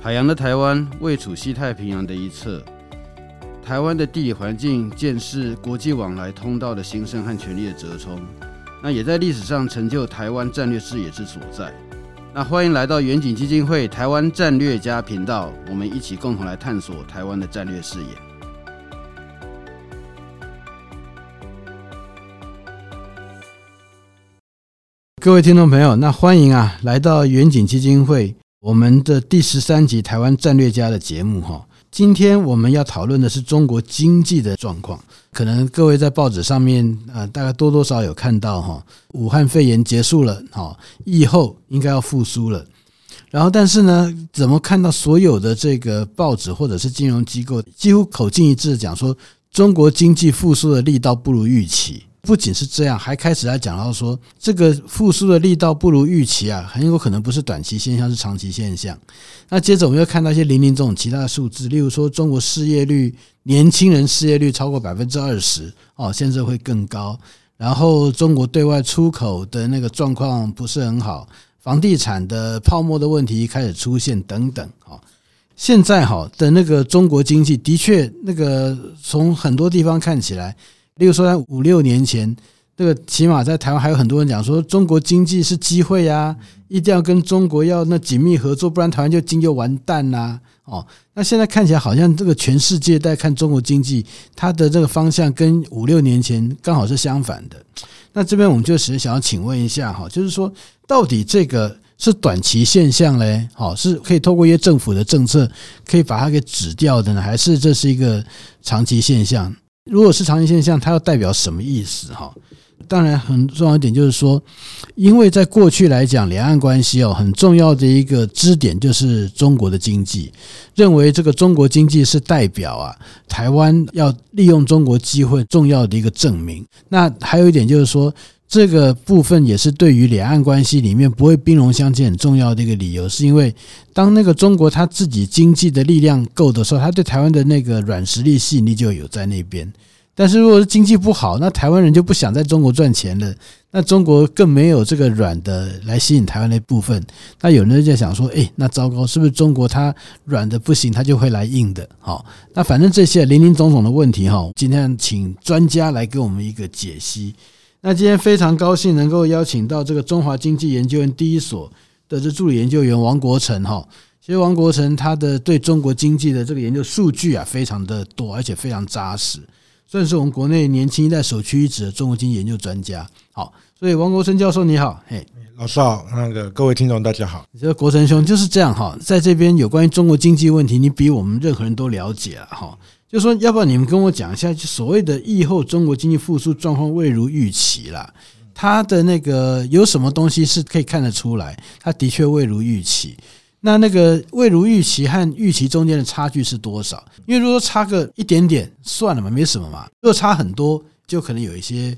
海洋的台湾位处西太平洋的一侧，台湾的地理环境见识国际往来通道的兴盛和权力的折冲，那也在历史上成就台湾战略视野之所在。那欢迎来到远景基金会台湾战略家频道，我们一起共同来探索台湾的战略视野。各位听众朋友，那欢迎啊，来到远景基金会我们的第十三集台湾战略家的节目哈。今天我们要讨论的是中国经济的状况。可能各位在报纸上面啊，大概多多少有看到哈，武汉肺炎结束了哈，疫后应该要复苏了。然后，但是呢，怎么看到所有的这个报纸或者是金融机构几乎口径一致讲说，中国经济复苏的力道不如预期。不仅是这样，还开始来讲到说，这个复苏的力道不如预期啊，很有可能不是短期现象，是长期现象。那接着我们又看到一些零零总其他的数字，例如说中国失业率，年轻人失业率超过百分之二十哦，现在会更高。然后中国对外出口的那个状况不是很好，房地产的泡沫的问题开始出现等等哦。现在哈的那个中国经济的确，那个从很多地方看起来。例如说，在五六年前，这个起码在台湾还有很多人讲说，中国经济是机会呀，一定要跟中国要那紧密合作，不然台湾就经就完蛋啦。哦，那现在看起来好像这个全世界在看中国经济，它的这个方向跟五六年前刚好是相反的。那这边我们就是想要请问一下哈，就是说，到底这个是短期现象嘞？好，是可以透过一些政府的政策可以把它给止掉的呢，还是这是一个长期现象？如果是长期现象，它要代表什么意思？哈，当然很重要一点就是说，因为在过去来讲，两岸关系哦，很重要的一个支点就是中国的经济，认为这个中国经济是代表啊，台湾要利用中国机会重要的一个证明。那还有一点就是说。这个部分也是对于两岸关系里面不会兵戎相见很重要的一个理由，是因为当那个中国他自己经济的力量够的时候，他对台湾的那个软实力吸引力就有在那边。但是如果是经济不好，那台湾人就不想在中国赚钱了，那中国更没有这个软的来吸引台湾的部分。那有人就在想说，哎，那糟糕，是不是中国它软的不行，它就会来硬的？好，那反正这些林林总总的问题哈，今天请专家来给我们一个解析。那今天非常高兴能够邀请到这个中华经济研究院第一所的这助理研究员王国成哈。其实王国成他的对中国经济的这个研究数据啊非常的多，而且非常扎实，算是我们国内年轻一代首屈一指的中国经济研究专家。好，所以王国成教授你好，嘿，老师好，那个各位听众大家好。你这个国成兄就是这样哈，在这边有关于中国经济问题，你比我们任何人都了解了哈。就说要不然你们跟我讲一下，就所谓的疫后中国经济复苏状况未如预期啦，它的那个有什么东西是可以看得出来？它的确未如预期。那那个未如预期和预期中间的差距是多少？因为如果差个一点点算了嘛，没什么嘛。如果差很多，就可能有一些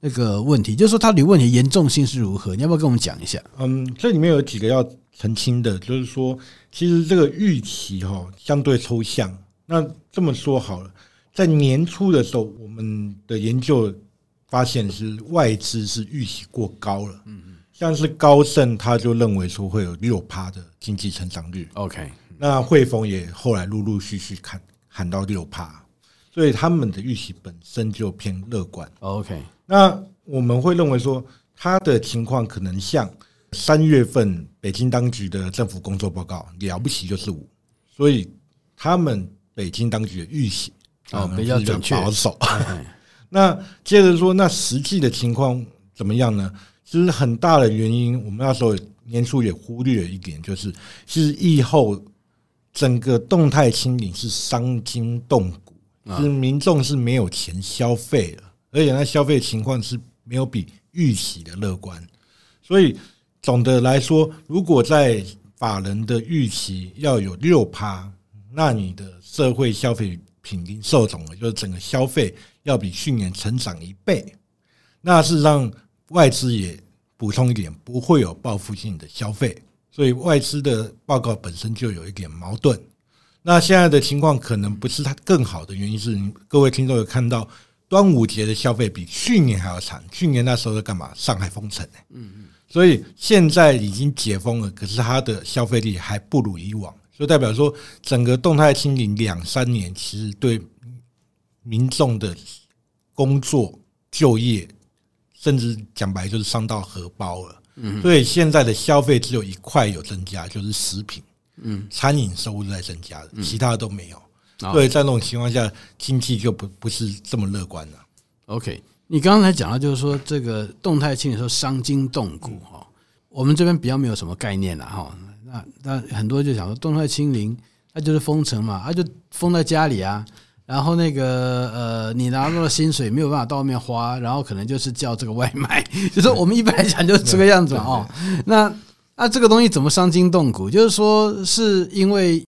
那个问题。就是说它的问题严重性是如何？你要不要跟我们讲一下？嗯，这里面有几个要澄清的，就是说，其实这个预期哈相对抽象。那这么说好了，在年初的时候，我们的研究发现是外资是预期过高了。嗯嗯，像是高盛他就认为说会有六趴的经济成长率。OK，那汇丰也后来陆陆续续看喊到六趴，所以他们的预期本身就偏乐观。OK，那我们会认为说，他的情况可能像三月份北京当局的政府工作报告，了不起就是五，所以他们。北京当局的预期啊，比较准确保守。那接着说，那实际的情况怎么样呢？其实很大的原因，我们那时候年初也忽略了一点，就是其实疫后整个动态清零是伤筋动骨，是民众是没有钱消费了，而且那消费情况是没有比预期的乐观。所以总的来说，如果在法人的预期要有六趴，那你的社会消费品零售总额，就是整个消费要比去年成长一倍。那事实上，外资也补充一点，不会有报复性的消费，所以外资的报告本身就有一点矛盾。那现在的情况可能不是它更好的原因是，各位听众有看到端午节的消费比去年还要惨。去年那时候在干嘛？上海封城。嗯嗯。所以现在已经解封了，可是它的消费力还不如以往。就代表说整个动态清零两三年，其实对民众的工作、就业，甚至讲白就是伤到荷包了。嗯，所以现在的消费只有一块有增加，就是食品。嗯，餐饮收入在增加的，其他的都没有。所以在那种情况下，经济就不不是这么乐观了。OK，你刚才讲到就是说这个动态清零说伤筋动骨哈，我们这边比较没有什么概念了哈。那那很多就想说动态清零，那就是封城嘛，他就封在家里啊。然后那个呃，你拿到了薪水没有办法到外面花，然后可能就是叫这个外卖，就是我们一般来讲就是这个样子哦。那那这个东西怎么伤筋动骨？就是说是因为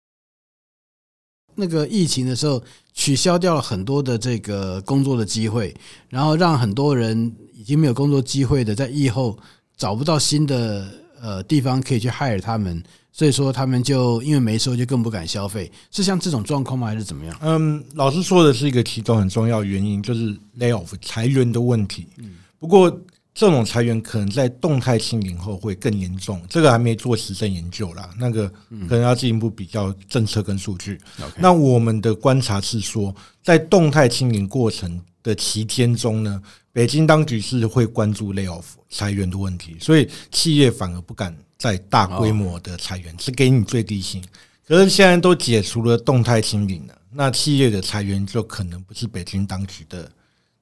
那个疫情的时候取消掉了很多的这个工作的机会，然后让很多人已经没有工作机会的，在疫后找不到新的呃地方可以去 hire 他们。所以说，他们就因为没收，就更不敢消费，是像这种状况吗？还是怎么样？嗯，老师说的是一个其中很重要原因，就是 layoff 裁员的问题。嗯，不过这种裁员可能在动态清零后会更严重，这个还没做实证研究啦，那个可能要进一步比较政策跟数据。那我们的观察是说，在动态清零过程的期间中呢，北京当局是会关注 layoff 裁员的问题，所以企业反而不敢。再大规模的裁员只给你最低薪，可是现在都解除了动态清零了，那企业的裁员就可能不是北京当局的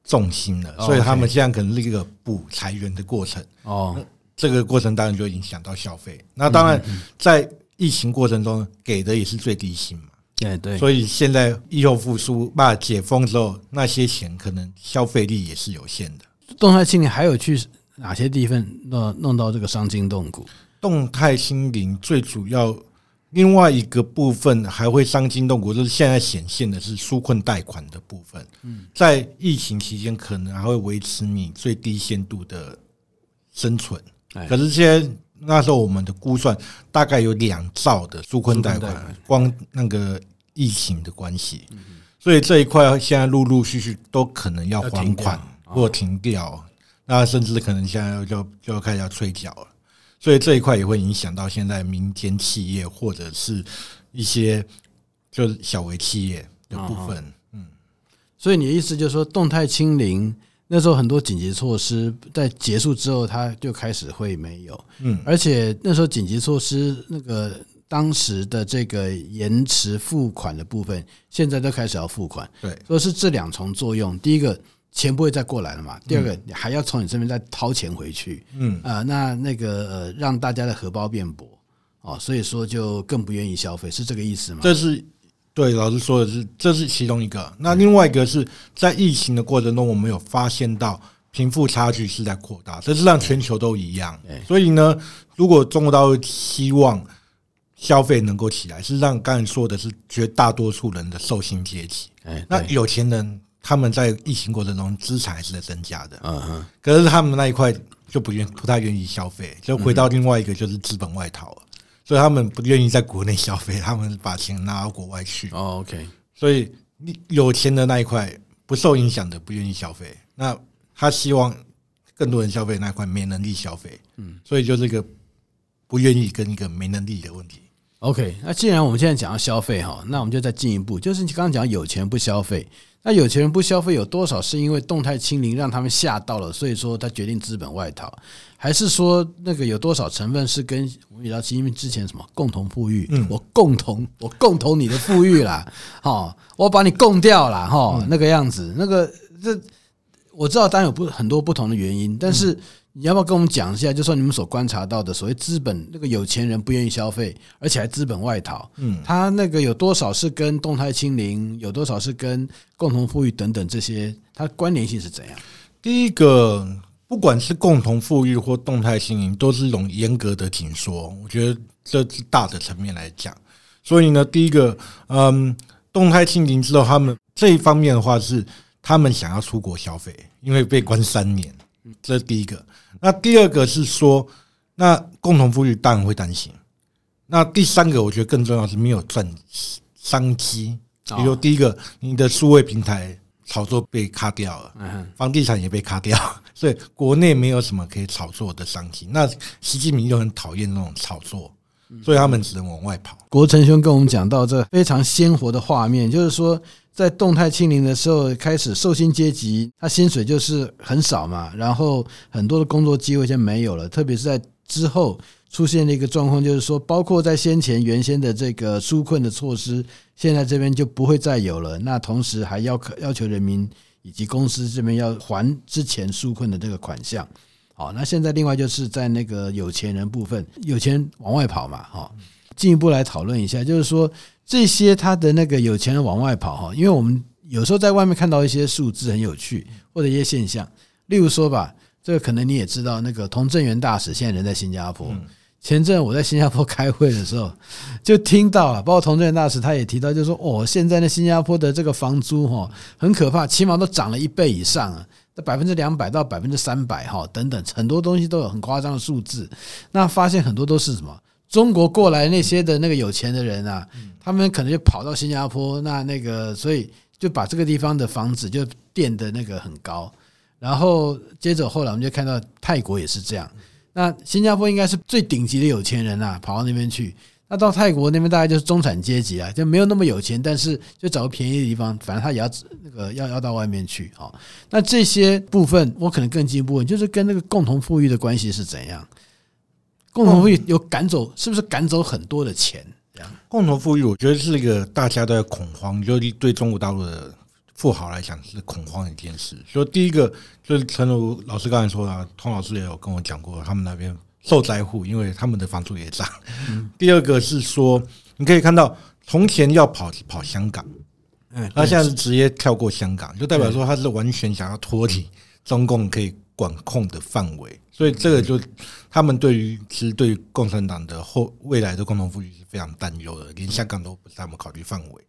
重心了，所以他们现在可能是一个补裁员的过程。哦，这个过程当然就影响到消费。那当然，在疫情过程中给的也是最低薪嘛。对对，所以现在疫后复苏，把解封之后，那些钱可能消费力也是有限的。动态清零还有去哪些地方弄弄到这个伤筋动骨？动态清零最主要另外一个部分还会伤筋动骨，就是现在显现的是纾困贷款的部分。嗯，在疫情期间可能还会维持你最低限度的生存。可是现在那时候我们的估算大概有两兆的纾困贷款，光那个疫情的关系，所以这一块现在陆陆续续都可能要还款或停掉，那甚至可能现在就就要开始要催缴了。所以这一块也会影响到现在民间企业或者是一些就是小微企业的部分。嗯，所以你的意思就是说，动态清零那时候很多紧急措施在结束之后，它就开始会没有。嗯，而且那时候紧急措施那个当时的这个延迟付款的部分，现在都开始要付款。对，所以是这两重作用。第一个。钱不会再过来了嘛？第二个，你还要从你这边再掏钱回去，嗯啊，那那个呃，让大家的荷包变薄哦，所以说就更不愿意消费，是这个意思吗？这是对老师说的是，这是其中一个。那另外一个是在疫情的过程中，我们有发现到贫富差距是在扩大，这是让全球都一样。所以呢，如果中国大陆希望消费能够起来，是让刚才说的是绝大多数人的受薪阶级，那有钱人。他们在疫情过程中资产还是在增加的，嗯哼，可是他们那一块就不愿不太愿意消费，就回到另外一个就是资本外逃，所以他们不愿意在国内消费，他们把钱拿到国外去。哦，OK，所以你有钱的那一块不受影响的不愿意消费，那他希望更多人消费那一块没能力消费，嗯，所以就是一个不愿意跟一个没能力的问题。OK，那既然我们现在讲到消费哈，那我们就再进一步，就是你刚刚讲有钱不消费。那有钱人不消费有多少是因为动态清零让他们吓到了，所以说他决定资本外逃，还是说那个有多少成分是跟我们比较因为之前什么共同富裕，我共同我共同你的富裕啦，哈，我把你供掉了哈，那个样子，那个这我知道当然有不很多不同的原因，但是。你要不要跟我们讲一下？就说你们所观察到的所谓资本那个有钱人不愿意消费，而且还资本外逃，嗯，他那个有多少是跟动态清零，有多少是跟共同富裕等等这些，它关联性是怎样？第一个，不管是共同富裕或动态清零，都是一种严格的紧缩。我觉得这是大的层面来讲。所以呢，第一个，嗯，动态清零之后，他们这一方面的话是他们想要出国消费，因为被关三年。这是第一个，那第二个是说，那共同富裕当然会担心。那第三个，我觉得更重要是没有赚商机。比如第一个，你的数位平台炒作被卡掉了，房地产也被卡掉，所以国内没有什么可以炒作的商机。那习近平就很讨厌那种炒作，所以他们只能往外跑。国成兄跟我们讲到这非常鲜活的画面，就是说在动态清零的时候，开始受薪阶级他薪水就是很少嘛，然后很多的工作机会就没有了，特别是在之后。出现了一个状况，就是说，包括在先前原先的这个纾困的措施，现在这边就不会再有了。那同时还要要求人民以及公司这边要还之前纾困的这个款项。好，那现在另外就是在那个有钱人部分，有钱往外跑嘛，哈。进一步来讨论一下，就是说这些他的那个有钱人往外跑，哈，因为我们有时候在外面看到一些数字很有趣，或者一些现象，例如说吧，这个可能你也知道，那个童振源大使现在人在新加坡。前阵我在新加坡开会的时候，就听到了，包括童振源大使他也提到，就是说哦，现在的新加坡的这个房租哈很可怕，起码都涨了一倍以上啊，百分之两百到百分之三百哈等等，很多东西都有很夸张的数字。那发现很多都是什么中国过来那些的那个有钱的人啊，他们可能就跑到新加坡，那那个所以就把这个地方的房子就垫的那个很高，然后接着后来我们就看到泰国也是这样。那新加坡应该是最顶级的有钱人啊，跑到那边去。那到泰国那边大概就是中产阶级啊，就没有那么有钱，但是就找个便宜的地方，反正他也要那个要要到外面去啊。那这些部分我可能更进一步问，就是跟那个共同富裕的关系是怎样？共同富裕有赶走，是不是赶走很多的钱？这样共同富裕，我觉得是一个大家都在恐慌，就对中国大陆的。富豪来讲是恐慌的一件事，所以第一个就是诚如老师刚才说的，童老师也有跟我讲过，他们那边受灾户，因为他们的房租也涨。第二个是说，你可以看到从前要跑跑香港，嗯，他现在是直接跳过香港，就代表说他是完全想要脱离中共可以管控的范围，所以这个就他们对于其实对于共产党的后未来的共同富裕是非常担忧的，连香港都不是他们考虑范围。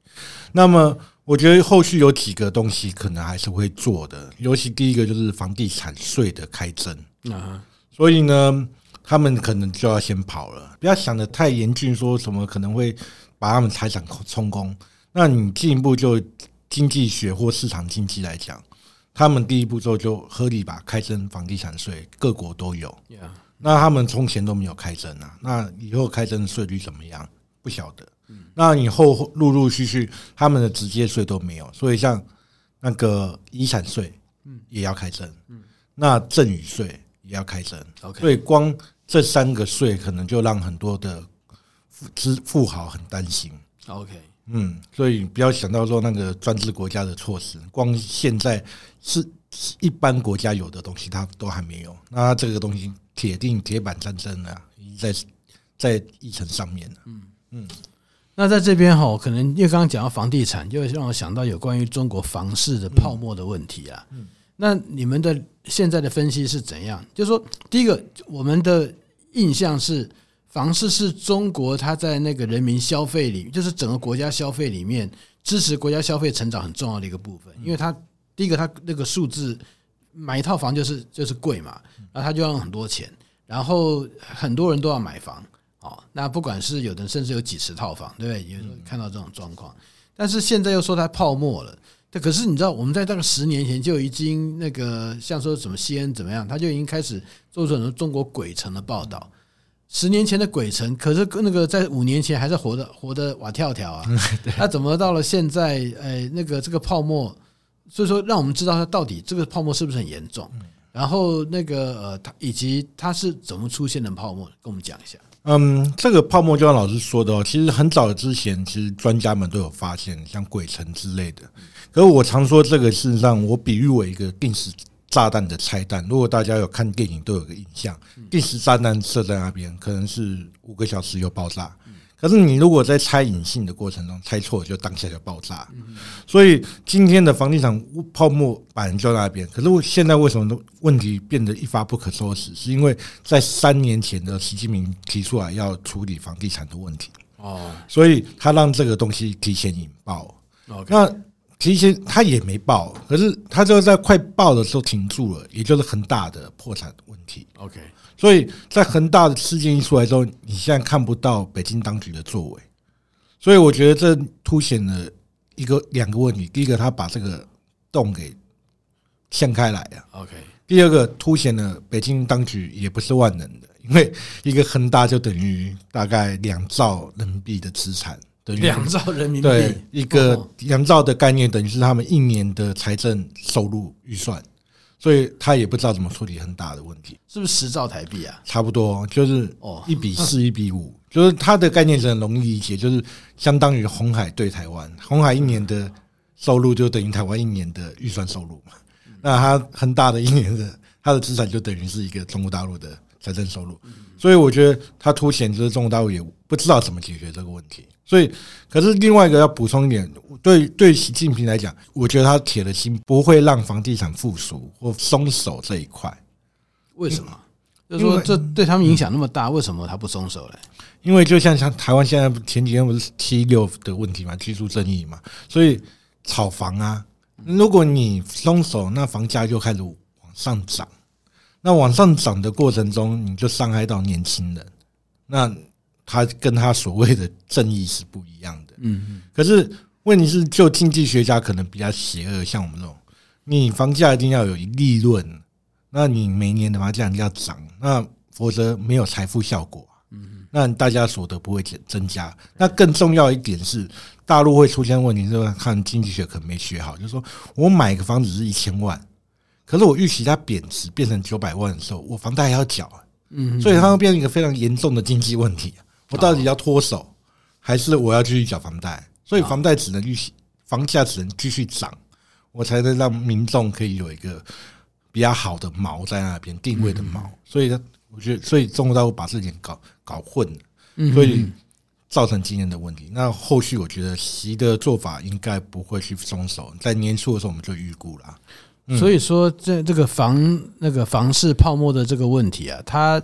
那么。我觉得后续有几个东西可能还是会做的，尤其第一个就是房地产税的开征啊，所以呢，他们可能就要先跑了，不要想的太严峻，说什么可能会把他们财产充公。那你进一步就经济学或市场经济来讲，他们第一步骤就合理吧，开征房地产税，各国都有。那他们从前都没有开征啊，那以后开征的税率怎么样？不晓得。那以后陆陆续续，他们的直接税都没有，所以像那个遗产税，嗯，也要开征，嗯，那赠与税也要开征，OK，所以光这三个税可能就让很多的富富豪很担心，OK，嗯，所以不要想到说那个专制国家的措施，光现在是一般国家有的东西，它都还没有，那这个东西铁定铁板战争啊，已经在在议程上面了，嗯。嗯。那在这边哈，可能因为刚刚讲到房地产，就让我想到有关于中国房市的泡沫的问题啊。那你们的现在的分析是怎样？就是说，第一个，我们的印象是房市是中国它在那个人民消费里，就是整个国家消费里面支持国家消费成长很重要的一个部分。因为它第一个，它那个数字买一套房就是就是贵嘛，然后它就要用很多钱，然后很多人都要买房。哦，那不管是有的甚至有几十套房，对不对？有看到这种状况，但是现在又说它泡沫了。这可是你知道，我们在大概十年前就已经那个像说什么西安怎么样，他就已经开始做出很多中国鬼城的报道。十年前的鬼城，可是那个在五年前还是活的活的瓦跳跳啊。那怎么到了现在，哎，那个这个泡沫，所以说让我们知道它到底这个泡沫是不是很严重？然后那个呃，它以及它是怎么出现的泡沫，跟我们讲一下。嗯，这个泡沫就像老师说的哦，其实很早之前，其实专家们都有发现，像鬼城之类的。可是我常说，这个事实上，我比喻为一个定时炸弹的拆弹。如果大家有看电影，都有个印象，定时炸弹设在那边，可能是五个小时有爆炸。可是你如果在拆隐性的过程中拆错，就当下就爆炸。所以今天的房地产泡沫板就在那边。可是我现在为什么问题变得一发不可收拾？是因为在三年前的习近平提出来要处理房地产的问题哦，所以他让这个东西提前引爆。那提前他也没爆，可是他就在快爆的时候停住了，也就是恒大的破产问题。OK。所以在恒大的事件一出来之后，你现在看不到北京当局的作为，所以我觉得这凸显了一个两个问题：第一个，他把这个洞给掀开来了；OK，第二个，凸显了北京当局也不是万能的，因因为一个恒大就等于大概两兆人民币的资产，等于两兆人民币。对，一个两兆的概念等于是他们一年的财政收入预算，所以他也不知道怎么处理很大的问题，是不是十兆台币啊？差不多，就是哦，一比四，一比五，就是他的概念是很容易理解，就是相当于红海对台湾，红海一年的收入就等于台湾一年的预算收入嘛。那他很大的一年的他的资产就等于是一个中国大陆的财政收入，所以我觉得它凸显就是中国大陆也不知道怎么解决这个问题。所以，可是另外一个要补充一点，对对习近平来讲，我觉得他铁了心不会让房地产复苏或松手这一块。为什么？就是说这对他们影响那么大，为什么他不松手嘞？因为就像像台湾现在前几天不是七六的问题嘛，居住正义嘛，所以炒房啊，如果你松手，那房价就开始往上涨。那往上涨的过程中，你就伤害到年轻人，那他跟他所谓的正义是不一样的。嗯，可是问题是，就经济学家可能比较邪恶，像我们这种，你房价一定要有利润，那你每年的房价一定要涨，那否则没有财富效果。嗯，那大家所得不会减增加。那更重要一点是，大陆会出现问题，就是看经济学可能没学好，就是说我买个房子是一千万。可是我预期它贬值变成九百万的时候，我房贷还要缴啊，嗯，所以它会变成一个非常严重的经济问题。我到底要脱手，还是我要继续缴房贷？所以房贷只能预期，房价只能继续涨，我才能让民众可以有一个比较好的锚在那边定位的锚。所以呢，我觉得，所以中国大陆把这点搞搞混了，所以造成今天的问题。那后续我觉得习的做法应该不会去松手，在年初的时候我们就预估了。所以说，这这个房那个房市泡沫的这个问题啊，它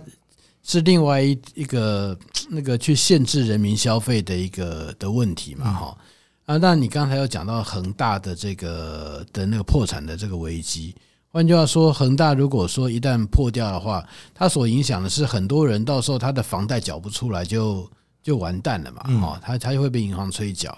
是另外一一个 那个去限制人民消费的一个的问题嘛，哈啊。那你刚才有讲到恒大的这个的那个破产的这个危机，换句话说，恒大如果说一旦破掉的话，它所影响的是很多人到时候他的房贷缴不出来就就完蛋了嘛，哈，他他就会被银行催缴，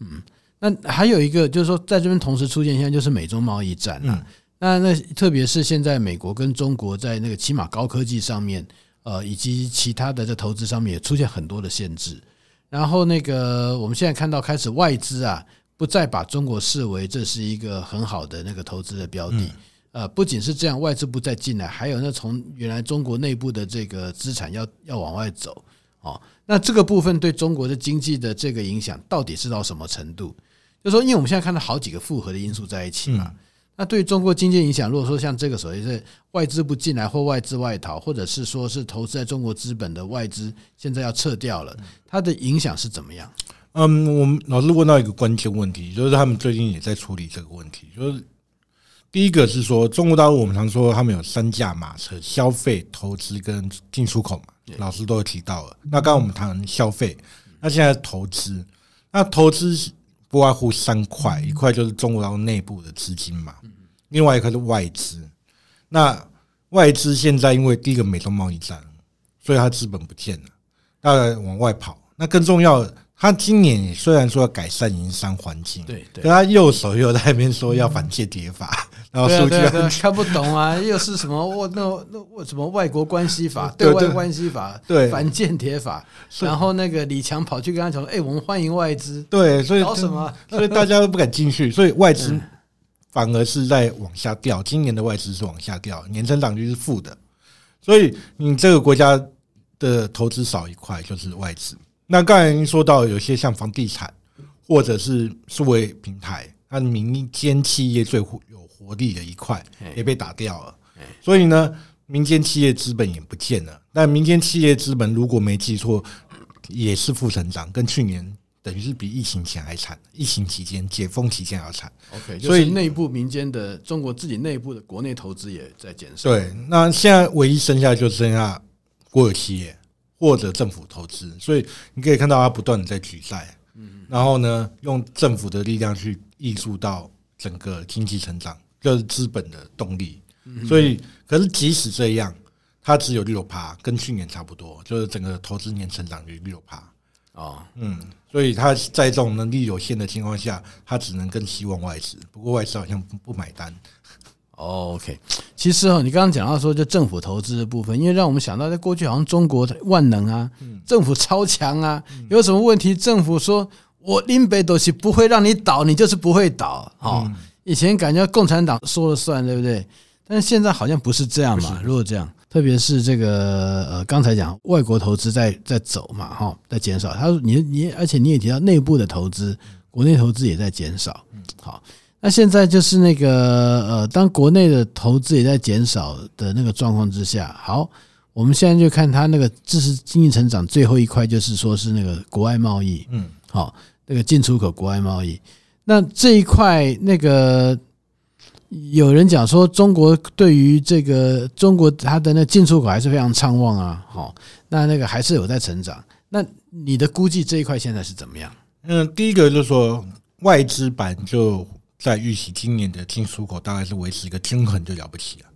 嗯。那还有一个就是说，在这边同时出现，现在就是美中贸易战了。那那特别是现在美国跟中国在那个起码高科技上面，呃，以及其他的在投资上面也出现很多的限制。然后那个我们现在看到开始外资啊，不再把中国视为这是一个很好的那个投资的标的。呃，不仅是这样，外资不再进来，还有那从原来中国内部的这个资产要要往外走。哦，那这个部分对中国的经济的这个影响到底是到什么程度？就说，因为我们现在看到好几个复合的因素在一起嘛，那对中国经济影响，如果说像这个所谓是外资不进来或外资外逃，或者是说是投资在中国资本的外资现在要撤掉了，它的影响是怎么样？嗯，我们老师问到一个关键问题，就是他们最近也在处理这个问题。就是第一个是说，中国大陆我们常说他们有三驾马车：消费、投资跟进出口嘛。老师都有提到了。那刚刚我们谈消费，那现在投资，那投资。不外乎三块，一块就是中国大陆内部的资金嘛，另外一块是外资。那外资现在因为第一个美中贸易战，所以它资本不见了，大概往外跑。那更重要的，他今年虽然说要改善营商环境，对，可他右手又在那边说要反间谍法。然后数据 看不懂啊，又是什么我那那我什么外国关系法、对外关系法、对反间谍法，然后那个李强跑去跟他讲说：“哎，我们欢迎外资。”对，所以搞什么？所以大家都不敢进去，所以外资反而是在往下掉。今年的外资是往下掉，年增长率是负的，所以你这个国家的投资少一块就是外资。那刚才您说到有些像房地产或者是数位平台，它民间企业最有。活力的一块也被打掉了，所以呢，民间企业资本也不见了。但民间企业资本如果没记错，也是负成长，跟去年等于是比疫情前还惨。疫情期间、解封期间还要惨。OK，所以内部民间的中国自己内部的国内投资也在减少。对，那现在唯一剩下就剩下国有企业或者政府投资。所以你可以看到它不断的在举债，然后呢，用政府的力量去溢注到整个经济成长。就是资本的动力，所以可是即使这样，它只有六趴，跟去年差不多，就是整个投资年成长率六趴。啊，嗯，所以它在这种能力有限的情况下，它只能更希望外资，不过外资好像不不买单。OK，其实哦，你刚刚讲到说就政府投资的部分，因为让我们想到在过去好像中国万能啊，政府超强啊，有什么问题政府说我林北都是不会让你倒，你就是不会倒。哦，以前感觉共产党说了算，对不对？但是现在好像不是这样嘛。如果这样，特别是这个呃，刚才讲外国投资在在走嘛，哈，在减少。他说你你，而且你也提到内部的投资，国内投资也在减少。好。那现在就是那个呃，当国内的投资也在减少的那个状况之下，好，我们现在就看它那个支持经济成长最后一块，就是说是那个国外贸易，嗯，好，那个进出口国外贸易。那这一块，那个有人讲说，中国对于这个中国它的那进出口还是非常畅旺啊，好，那那个还是有在成长。那你的估计这一块现在是怎么样？嗯，第一个就是说外资版就。在预期今年的进出口大概是维持一个均衡就了不起了。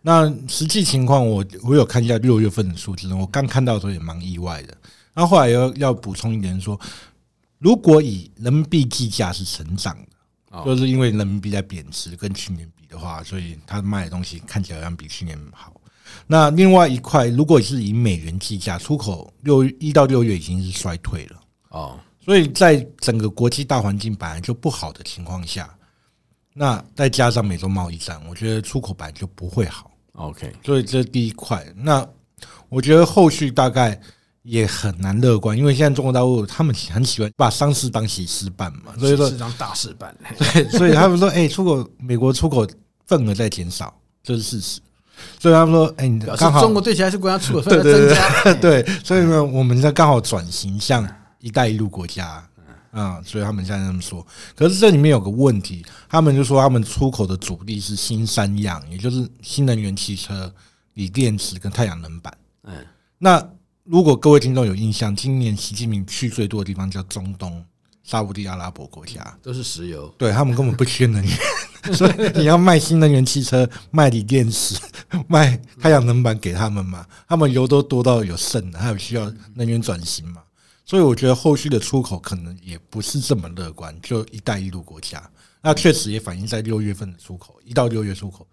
那实际情况，我我有看一下六月份的数字，我刚看到的时候也蛮意外的。那后来要要补充一点说，如果以人民币计价是成长的，就是因为人民币在贬值，跟去年比的话，所以他卖的东西看起来好像比去年好。那另外一块，如果是以美元计价，出口六一到六月已经是衰退了哦。所以在整个国际大环境本来就不好的情况下。那再加上美洲贸易战，我觉得出口本来就不会好。OK，所以这是第一块。那我觉得后续大概也很难乐观，因为现在中国大陆他们很喜欢把丧事当喜事办嘛，所以说是当大事办。对，所以他们说，哎，出口美国出口份额在减少，这是事实。所以他们说，哎，刚好中国对其他国家出口 份额增加，对，所以呢，我们在刚好转型向“一带一路”国家。啊，所以他们现在这么说。可是这里面有个问题，他们就说他们出口的主力是新三样，也就是新能源汽车、锂电池跟太阳能板。嗯，那如果各位听众有印象，今年习近平去最多的地方叫中东、沙乌地阿拉伯国家，都是石油。对，他们根本不缺能源，所以你要卖新能源汽车、卖锂电池、卖太阳能板给他们嘛？他们油都多到有剩的，还有需要能源转型嘛？所以我觉得后续的出口可能也不是这么乐观，就“一带一路”国家，那确实也反映在六月份的出口，一到六月出口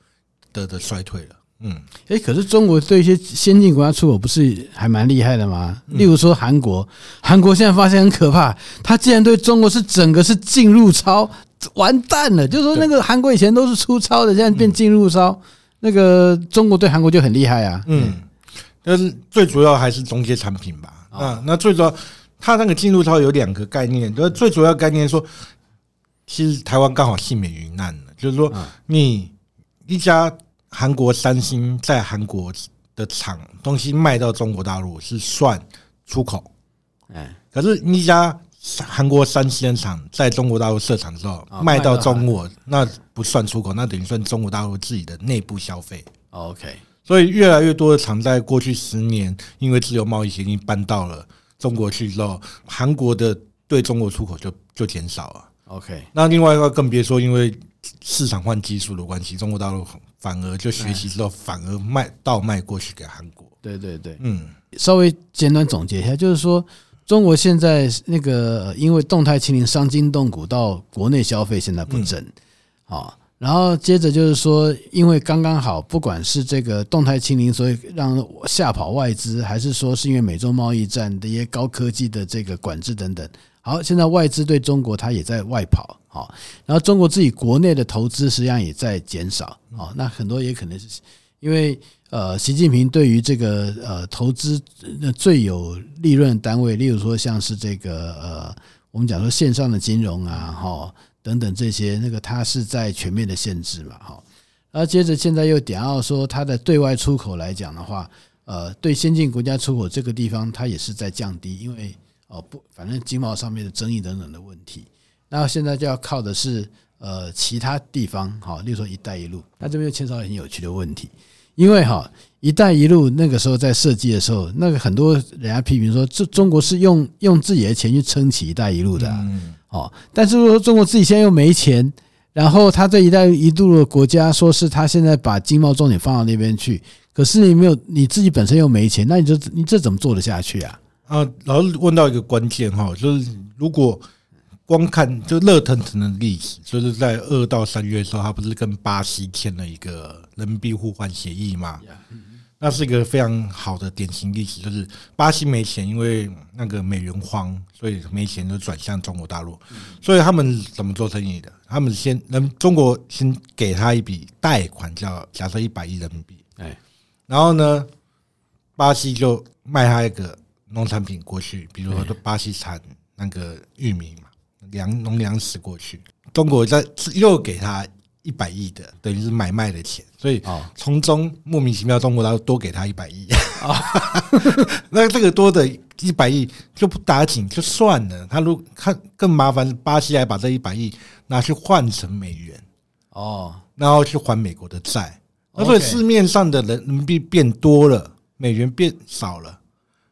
的的衰退了。嗯，哎，可是中国对一些先进国家出口不是还蛮厉害的吗？例如说韩国，韩国现在发现很可怕，他竟然对中国是整个是进入超，完蛋了！就是说那个韩国以前都是出超的，现在变进入超，那个中国对韩国就很厉害啊。嗯，但是最主要还是中介产品吧。啊，那最主要。它那个进入超有两个概念，就是最主要概念说，其实台湾刚好幸免于难了，就是说你一家韩国三星在韩国的厂东西卖到中国大陆是算出口，哎，可是一家韩国三星厂在中国大陆设厂之后卖到中国，那不算出口，那等于算中国大陆自己的内部消费。OK，所以越来越多的厂在过去十年因为自由贸易协定搬到了。中国去之后，韩国的对中国出口就就减少了。OK，那另外一个更别说，因为市场换技术的关系，中国大陆反而就学习之后，反而卖倒卖过去给韩国。对对对，嗯，稍微简短总结一下，就是说，中国现在那个因为动态清零伤筋动骨，到国内消费现在不振，啊。然后接着就是说，因为刚刚好，不管是这个动态清零，所以让吓跑外资，还是说是因为美洲贸易战的一些高科技的这个管制等等，好，现在外资对中国它也在外跑，好，然后中国自己国内的投资实际上也在减少，好，那很多也可能是因为呃，习近平对于这个呃投资那最有利润单位，例如说像是这个呃，我们讲说线上的金融啊，哈。等等这些，那个它是在全面的限制嘛，哈，然后接着现在又点到说，它的对外出口来讲的话，呃，对先进国家出口这个地方，它也是在降低，因为哦不，反正经贸上面的争议等等的问题，那现在就要靠的是呃其他地方，哈，例如说“一带一路”，那这边又牵扯到很有趣的问题，因为哈“一带一路”那个时候在设计的时候，那个很多人家批评说，这中国是用用自己的钱去撑起“一带一路”的。哦，但是说中国自己现在又没钱，然后他这一带一路的国家说是他现在把经贸重点放到那边去，可是你没有你自己本身又没钱，那你就你这怎么做得下去啊？啊，然后问到一个关键哈，就是如果光看就热腾腾的历史，就是在二到三月的时候，他不是跟巴西签了一个人民币互换协议吗？那是一个非常好的典型例子，就是巴西没钱，因为那个美元荒，所以没钱就转向中国大陆。所以他们怎么做生意的？他们先，人中国先给他一笔贷款，叫假设一百亿人民币，哎，然后呢，巴西就卖他一个农产品过去，比如说巴西产那个玉米嘛。粮农粮食过去，中国再又给他一百亿的，等于是买卖的钱，所以从中莫名其妙，中国他多给他一百亿，那这个多的一百亿就不打紧就算了，他如他更麻烦，巴西还把这一百亿拿去换成美元，哦，然后去还美国的债，那所以市面上的人民币变多了，美元变少了，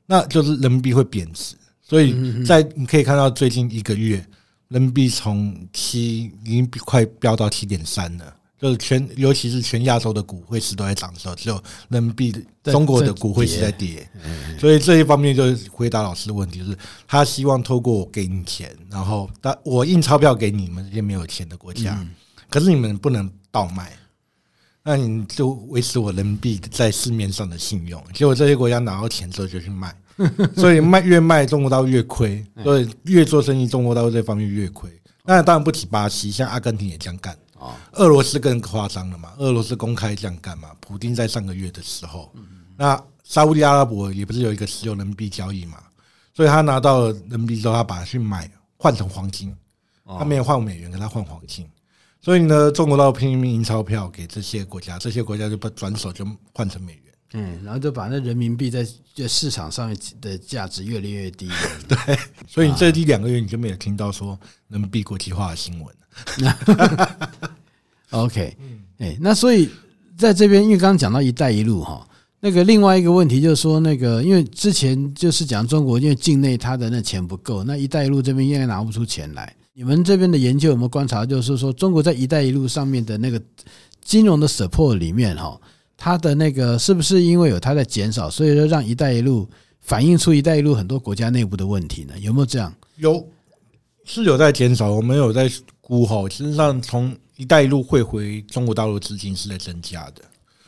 那就是人民币会贬值，所以在你可以看到最近一个月。人民币从七已经快飙到七点三了，就是全，尤其是全亚洲的股汇市都在涨的时候，只有人民币中国的股汇市在跌，所以这一方面就是回答老师的问题，就是他希望透过我给你钱，然后但我印钞票给你们这些没有钱的国家，可是你们不能倒卖，那你就维持我人民币在市面上的信用，结果这些国家拿到钱之后就去卖。所以卖越卖中国大陆越亏，所以越做生意中国大陆这方面越亏。那当然不止巴西，像阿根廷也这样干。俄罗斯更夸张了嘛？俄罗斯公开这样干嘛？普京在上个月的时候，那沙乌地阿拉伯也不是有一个石油人民币交易嘛？所以他拿到人民币之后，他把它去买换成黄金，他没有换美元，跟他换黄金。所以呢，中国大陆拼命印钞票给这些国家，这些国家就把转手就换成美元。嗯，然后就把那人民币在这市场上面的价值越来越低。对，所以这一两个月你就没有听到说人民币国际化的新闻。OK，哎，那所以在这边，因为刚刚讲到“一带一路”哈，那个另外一个问题就是说，那个因为之前就是讲中国因为境内它的那钱不够，那“一带一路”这边应该拿不出钱来。你们这边的研究有没有观察，就是说中国在“一带一路”上面的那个金融的 support 里面哈？它的那个是不是因为有它在减少，所以说让“一带一路”反映出“一带一路”很多国家内部的问题呢？有没有这样？有，是有在减少。我们有在估哈，实际上从“一带一路”汇回中国大陆资金是在增加的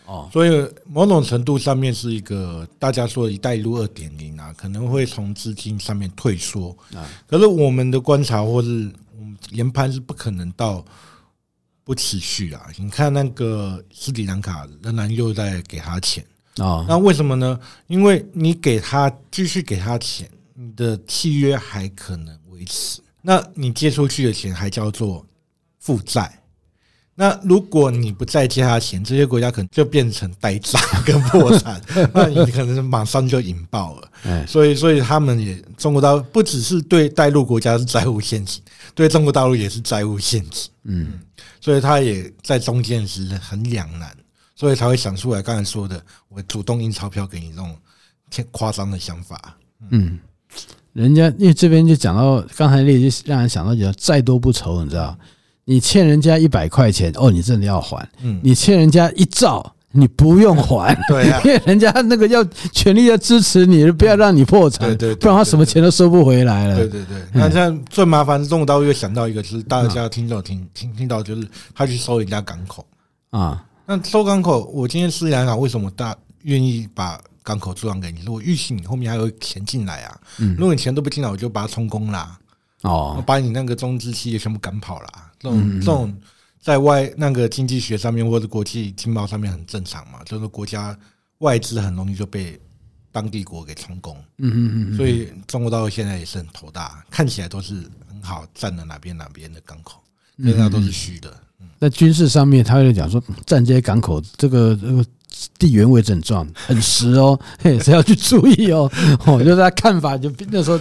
哦。所以某种程度上面是一个大家说“一带一路”二点零啊，可能会从资金上面退缩啊。可是我们的观察或是我们研判是不可能到。不持续啊！你看那个斯里兰卡仍然又在给他钱啊，那为什么呢？因为你给他继续给他钱，你的契约还可能维持。那你借出去的钱还叫做负债。那如果你不再借他钱，这些国家可能就变成呆账跟破产，那你可能马上就引爆了。所以，所以他们也中国大陆不只是对带入国家是债务陷阱，对中国大陆也是债务陷阱。嗯。所以他也在中间是很两难，所以才会想出来刚才说的，我主动印钞票给你这种挺夸张的想法。嗯，人家因为这边就讲到刚才那句让人想到，叫债多不愁，你知道，你欠人家一百块钱，哦，你真的要还；嗯你欠人家一兆。你不用还，对，因为人家那个要全力要支持你，不要让你破产，对对，不然他什么钱都收不回来了。对对对，那这样最麻烦，中国大陆又想到一个，就是大家听到听听听到，就是他去收人家港口啊。那收港口，我今天斯里兰卡为什么大愿意把港口租让给你？如果预期你后面还有钱进来啊，如果你钱都不进来，我就把它充公啦，哦，把你那个中资企业全部赶跑了。这种这种。在外那个经济学上面或者国际经贸上面很正常嘛，就是国家外资很容易就被当地国给充公，嗯嗯嗯，所以中国大陆现在也是很头大，看起来都是很好占了哪边哪边的港口，那那都是虚的。在军事上面，他会讲说占这些港口，这个这个地缘位置很重，很实哦，嘿，是要去注意哦。我，就是他看法就那时候。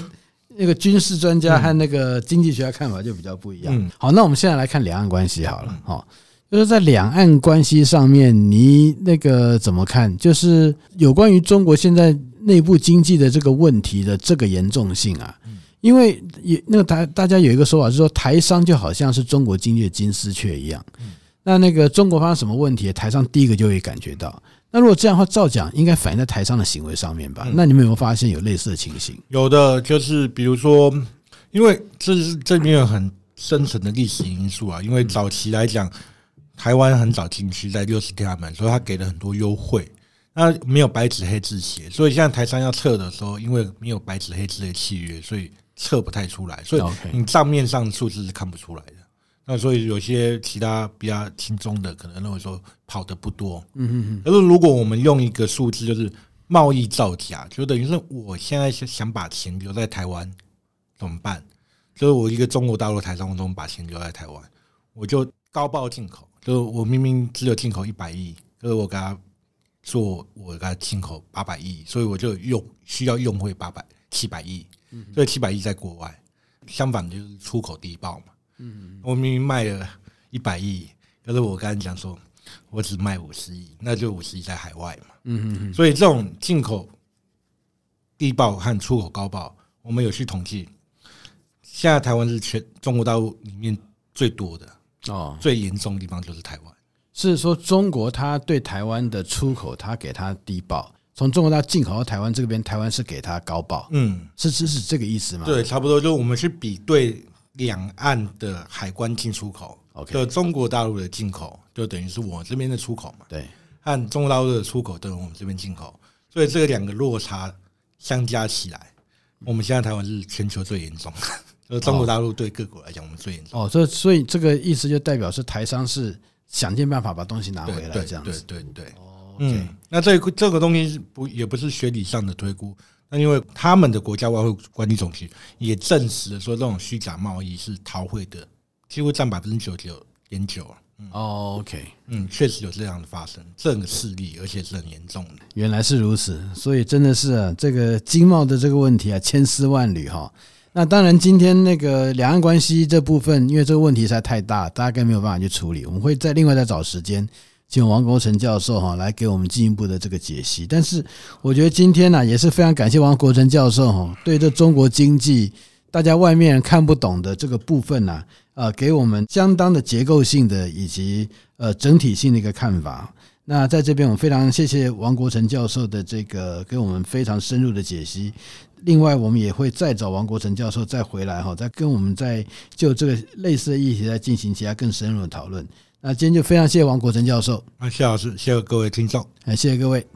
那个军事专家和那个经济学家看法就比较不一样。好，那我们现在来看两岸关系好了。好，就是在两岸关系上面，你那个怎么看？就是有关于中国现在内部经济的这个问题的这个严重性啊。因为也那个台大家有一个说法是说，台商就好像是中国经济的金丝雀一样。那那个中国发生什么问题，台商第一个就会感觉到。那如果这样的话，照讲应该反映在台商的行为上面吧？那你们有没有发现有类似的情形？有的，就是比如说因为这是这边有很深层的历史因素啊。因为早期来讲，台湾很早进去，在六十天安门，所以他给了很多优惠。那没有白纸黑字写，所以现在台商要撤的时候，因为没有白纸黑字的契约，所以测不太出来。所以你账面上数字是看不出来的。那所以有些其他比较轻松的，可能认为说跑的不多。嗯嗯嗯。可是如果我们用一个数字，就是贸易造假，就等于是我现在想把钱留在台湾怎么办？就是我一个中国大陆台商，我怎么把钱留在台湾？我就高报进口，就是我明明只有进口一百亿，可是我给他做，我给他进口八百亿，所以我就用需要用回八百七百亿，所以七百亿在国外。相反就是出口低报嘛。嗯，我明明卖了一百亿，可是我刚才讲说，我只卖五十亿，那就五十亿在海外嘛。嗯嗯，所以这种进口低报和出口高报，我们有去统计，现在台湾是全中国大陆里面最多的哦，最严重的地方就是台湾。是说中国它对台湾的出口，它给它低报，从中国大陆进口到台湾这边，台湾是给它高报。嗯，是是是这个意思吗？对，差不多，就我们去比对。两岸的海关进出口，OK，就中国大陆的进口，就等于是我这边的出口嘛。对，和中国大陆的出口等于我们这边进口，所以这个两个落差相加起来，我们现在台湾是全球最严重的。就中国大陆对各国来讲，我们最严重。哦，所以所以这个意思就代表是台商是想尽办法把东西拿回来，这样子。对对对。哦，嗯，那这这个东西不也不是学理上的推估。那因为他们的国家外汇管理总局也证实了说，这种虚假贸易是逃汇的，几乎占百分之九十九点九。哦，OK，嗯，确实有这样的发生，这个事例，而且是很严重的。原来是如此，所以真的是啊，这个经贸的这个问题啊，千丝万缕哈。那当然，今天那个两岸关系这部分，因为这个问题实在太大，大家更没有办法去处理，我们会再另外再找时间。请王国成教授哈来给我们进一步的这个解析，但是我觉得今天呢也是非常感谢王国成教授哈，对这中国经济大家外面看不懂的这个部分呢，呃，给我们相当的结构性的以及呃整体性的一个看法。那在这边我非常谢谢王国成教授的这个给我们非常深入的解析。另外，我们也会再找王国成教授再回来哈，再跟我们再就这个类似的议题来进行其他更深入的讨论。那今天就非常谢谢王国成教授，啊，谢老师，谢谢各位听众，哎，谢谢各位。